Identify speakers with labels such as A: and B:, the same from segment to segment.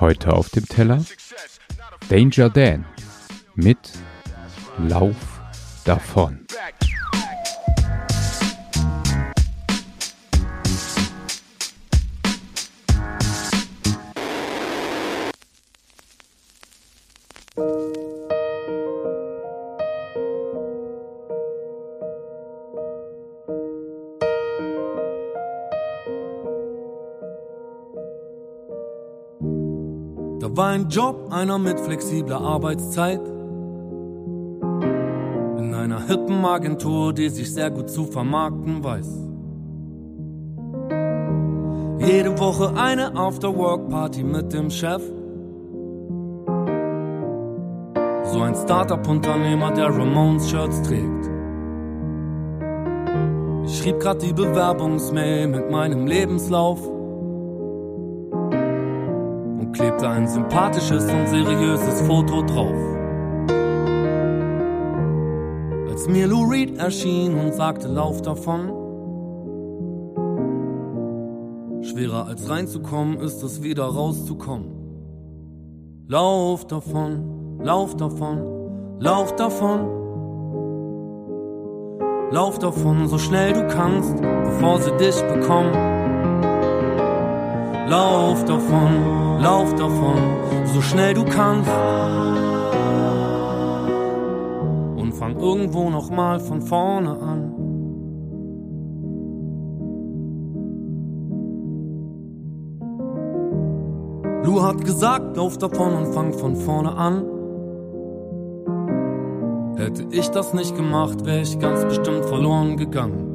A: Heute auf dem Teller Danger Dan mit Lauf davon.
B: War ein Job, einer mit flexibler Arbeitszeit. In einer hippen Agentur, die sich sehr gut zu vermarkten weiß. Jede Woche eine After-Work-Party mit dem Chef. So ein Startup-Unternehmer, der Ramones-Shirts trägt. Ich schrieb grad die Bewerbungsmail mit meinem Lebenslauf klebte ein sympathisches und seriöses Foto drauf. Als mir Lou Reed erschien und sagte, lauf davon. Schwerer als reinzukommen ist es wieder rauszukommen. Lauf davon, lauf davon, lauf davon. Lauf davon, so schnell du kannst, bevor sie dich bekommen. Lauf davon, lauf davon, so schnell du kannst. Und fang irgendwo nochmal von vorne an. Lu hat gesagt, lauf davon und fang von vorne an. Hätte ich das nicht gemacht, wäre ich ganz bestimmt verloren gegangen.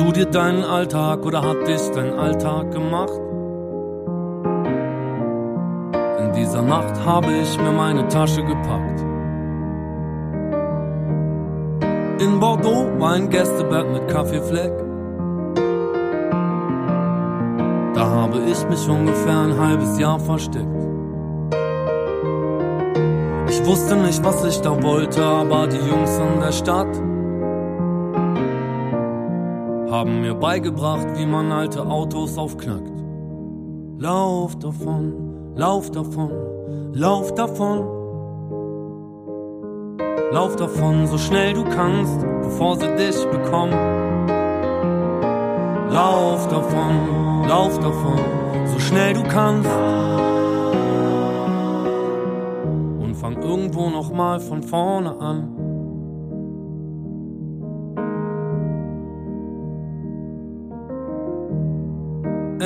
B: Hast du dir deinen Alltag oder hat dich dein Alltag gemacht? In dieser Nacht habe ich mir meine Tasche gepackt. In Bordeaux war ein Gästebett mit Kaffeefleck. Da habe ich mich ungefähr ein halbes Jahr versteckt. Ich wusste nicht, was ich da wollte, aber die Jungs in der Stadt haben mir beigebracht, wie man alte Autos aufknackt. Lauf davon, lauf davon, lauf davon. Lauf davon, so schnell du kannst, bevor sie dich bekommen. Lauf davon, lauf davon, so schnell du kannst. Und fang irgendwo nochmal von vorne an.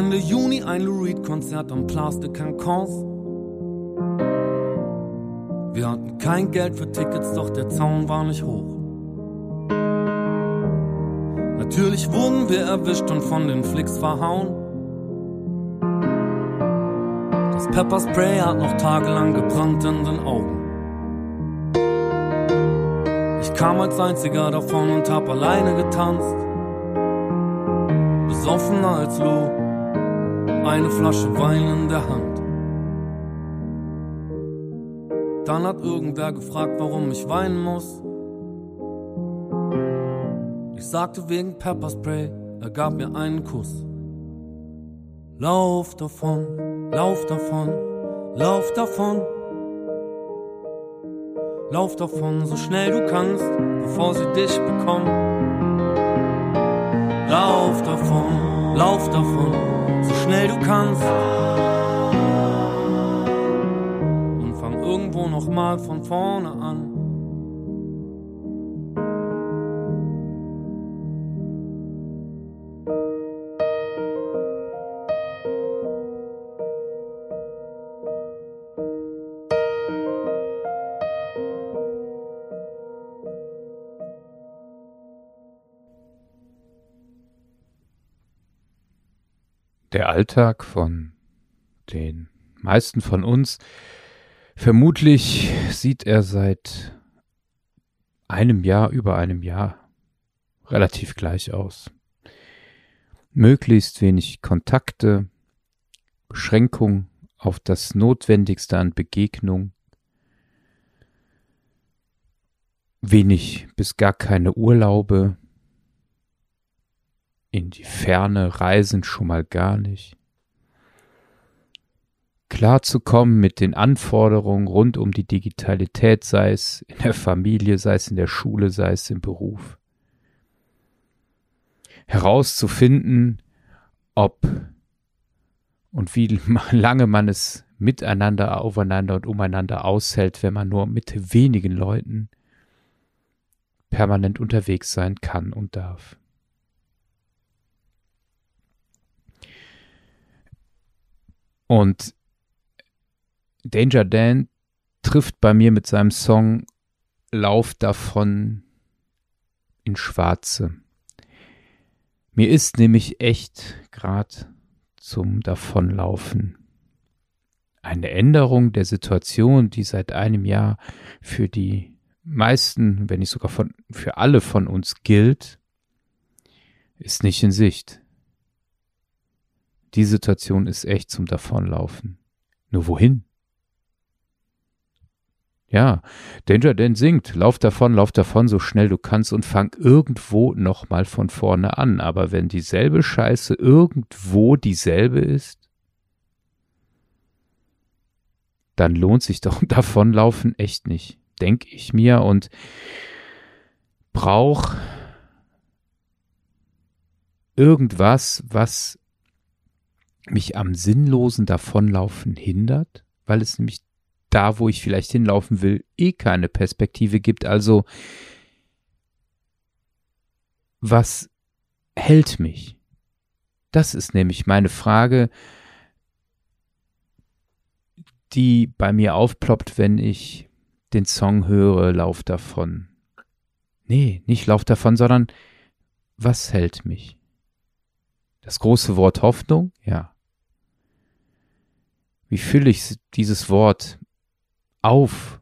B: Ende Juni ein Lou Reed Konzert am Place de Cancans. Wir hatten kein Geld für Tickets, doch der Zaun war nicht hoch. Natürlich wurden wir erwischt und von den Flicks verhauen. Das Pepperspray hat noch tagelang gebrannt in den Augen. Ich kam als einziger davon und hab alleine getanzt. Besoffener als Lou, eine Flasche Wein in der Hand. Dann hat irgendwer gefragt, warum ich weinen muss. Ich sagte wegen Pepperspray, er gab mir einen Kuss. Lauf davon, lauf davon, lauf davon. Lauf davon, so schnell du kannst, bevor sie dich bekommen. Lauf davon, lauf davon, so schnell du kannst. Und fang irgendwo nochmal von vorne an.
A: Der Alltag von den meisten von uns. Vermutlich sieht er seit einem Jahr, über einem Jahr relativ gleich aus. Möglichst wenig Kontakte, Beschränkung auf das Notwendigste an Begegnung. wenig bis gar keine Urlaube, in die Ferne reisen schon mal gar nicht. Klar zu kommen mit den Anforderungen rund um die Digitalität, sei es in der Familie, sei es in der Schule, sei es im Beruf. Herauszufinden, ob und wie lange man es miteinander, aufeinander und umeinander aushält, wenn man nur mit wenigen Leuten permanent unterwegs sein kann und darf. Und Danger Dan trifft bei mir mit seinem Song Lauf davon in Schwarze. Mir ist nämlich echt gerade zum Davonlaufen eine Änderung der Situation, die seit einem Jahr für die meisten, wenn nicht sogar von, für alle von uns gilt, ist nicht in Sicht. Die Situation ist echt zum Davonlaufen. Nur wohin? Ja, Danger Dan singt, lauf davon, lauf davon, so schnell du kannst und fang irgendwo nochmal von vorne an. Aber wenn dieselbe Scheiße irgendwo dieselbe ist, dann lohnt sich doch davonlaufen echt nicht, denke ich mir und brauch irgendwas, was mich am sinnlosen Davonlaufen hindert, weil es nämlich da, wo ich vielleicht hinlaufen will, eh keine Perspektive gibt. Also, was hält mich? Das ist nämlich meine Frage, die bei mir aufploppt, wenn ich den Song höre, Lauf davon. Nee, nicht Lauf davon, sondern was hält mich? Das große Wort Hoffnung? Ja. Wie fülle ich dieses Wort auf?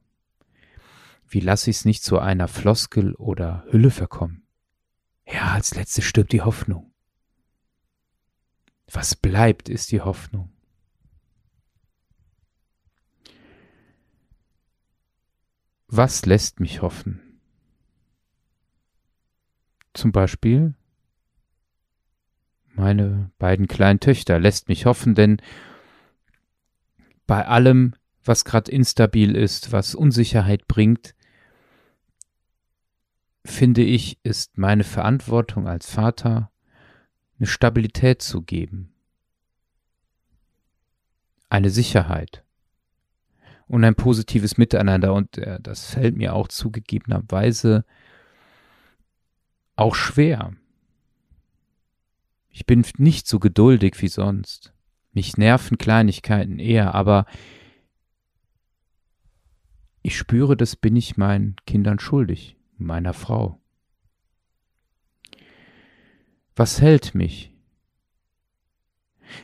A: Wie lasse ich es nicht zu einer Floskel oder Hülle verkommen? Ja, als letzte stirbt die Hoffnung. Was bleibt, ist die Hoffnung. Was lässt mich hoffen? Zum Beispiel meine beiden kleinen Töchter lässt mich hoffen, denn bei allem, was gerade instabil ist, was Unsicherheit bringt, finde ich, ist meine Verantwortung als Vater, eine Stabilität zu geben, eine Sicherheit und ein positives Miteinander. Und äh, das fällt mir auch zugegebenerweise auch schwer. Ich bin nicht so geduldig wie sonst. Mich nerven Kleinigkeiten eher, aber ich spüre, das bin ich meinen Kindern schuldig, meiner Frau. Was hält mich?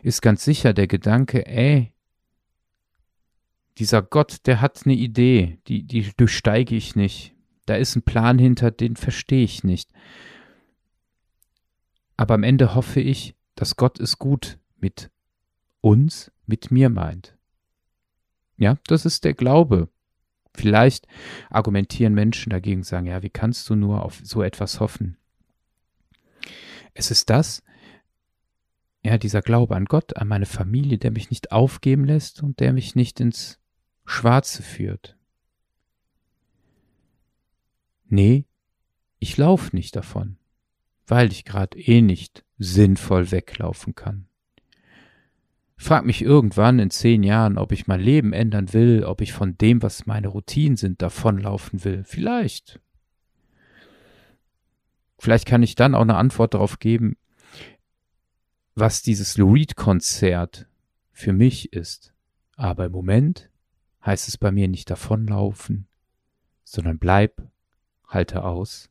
A: Ist ganz sicher der Gedanke, ey, dieser Gott, der hat eine Idee, die, die durchsteige ich nicht. Da ist ein Plan hinter, den verstehe ich nicht. Aber am Ende hoffe ich, dass Gott es gut mit uns, mit mir meint. Ja, das ist der Glaube. Vielleicht argumentieren Menschen dagegen, sagen, ja, wie kannst du nur auf so etwas hoffen? Es ist das, ja, dieser Glaube an Gott, an meine Familie, der mich nicht aufgeben lässt und der mich nicht ins Schwarze führt. Nee, ich lauf nicht davon, weil ich gerade eh nicht sinnvoll weglaufen kann. Frag mich irgendwann in zehn Jahren, ob ich mein Leben ändern will, ob ich von dem, was meine Routinen sind, davonlaufen will. Vielleicht. Vielleicht kann ich dann auch eine Antwort darauf geben, was dieses Lou Reed-Konzert für mich ist. Aber im Moment heißt es bei mir nicht davonlaufen, sondern bleib, halte aus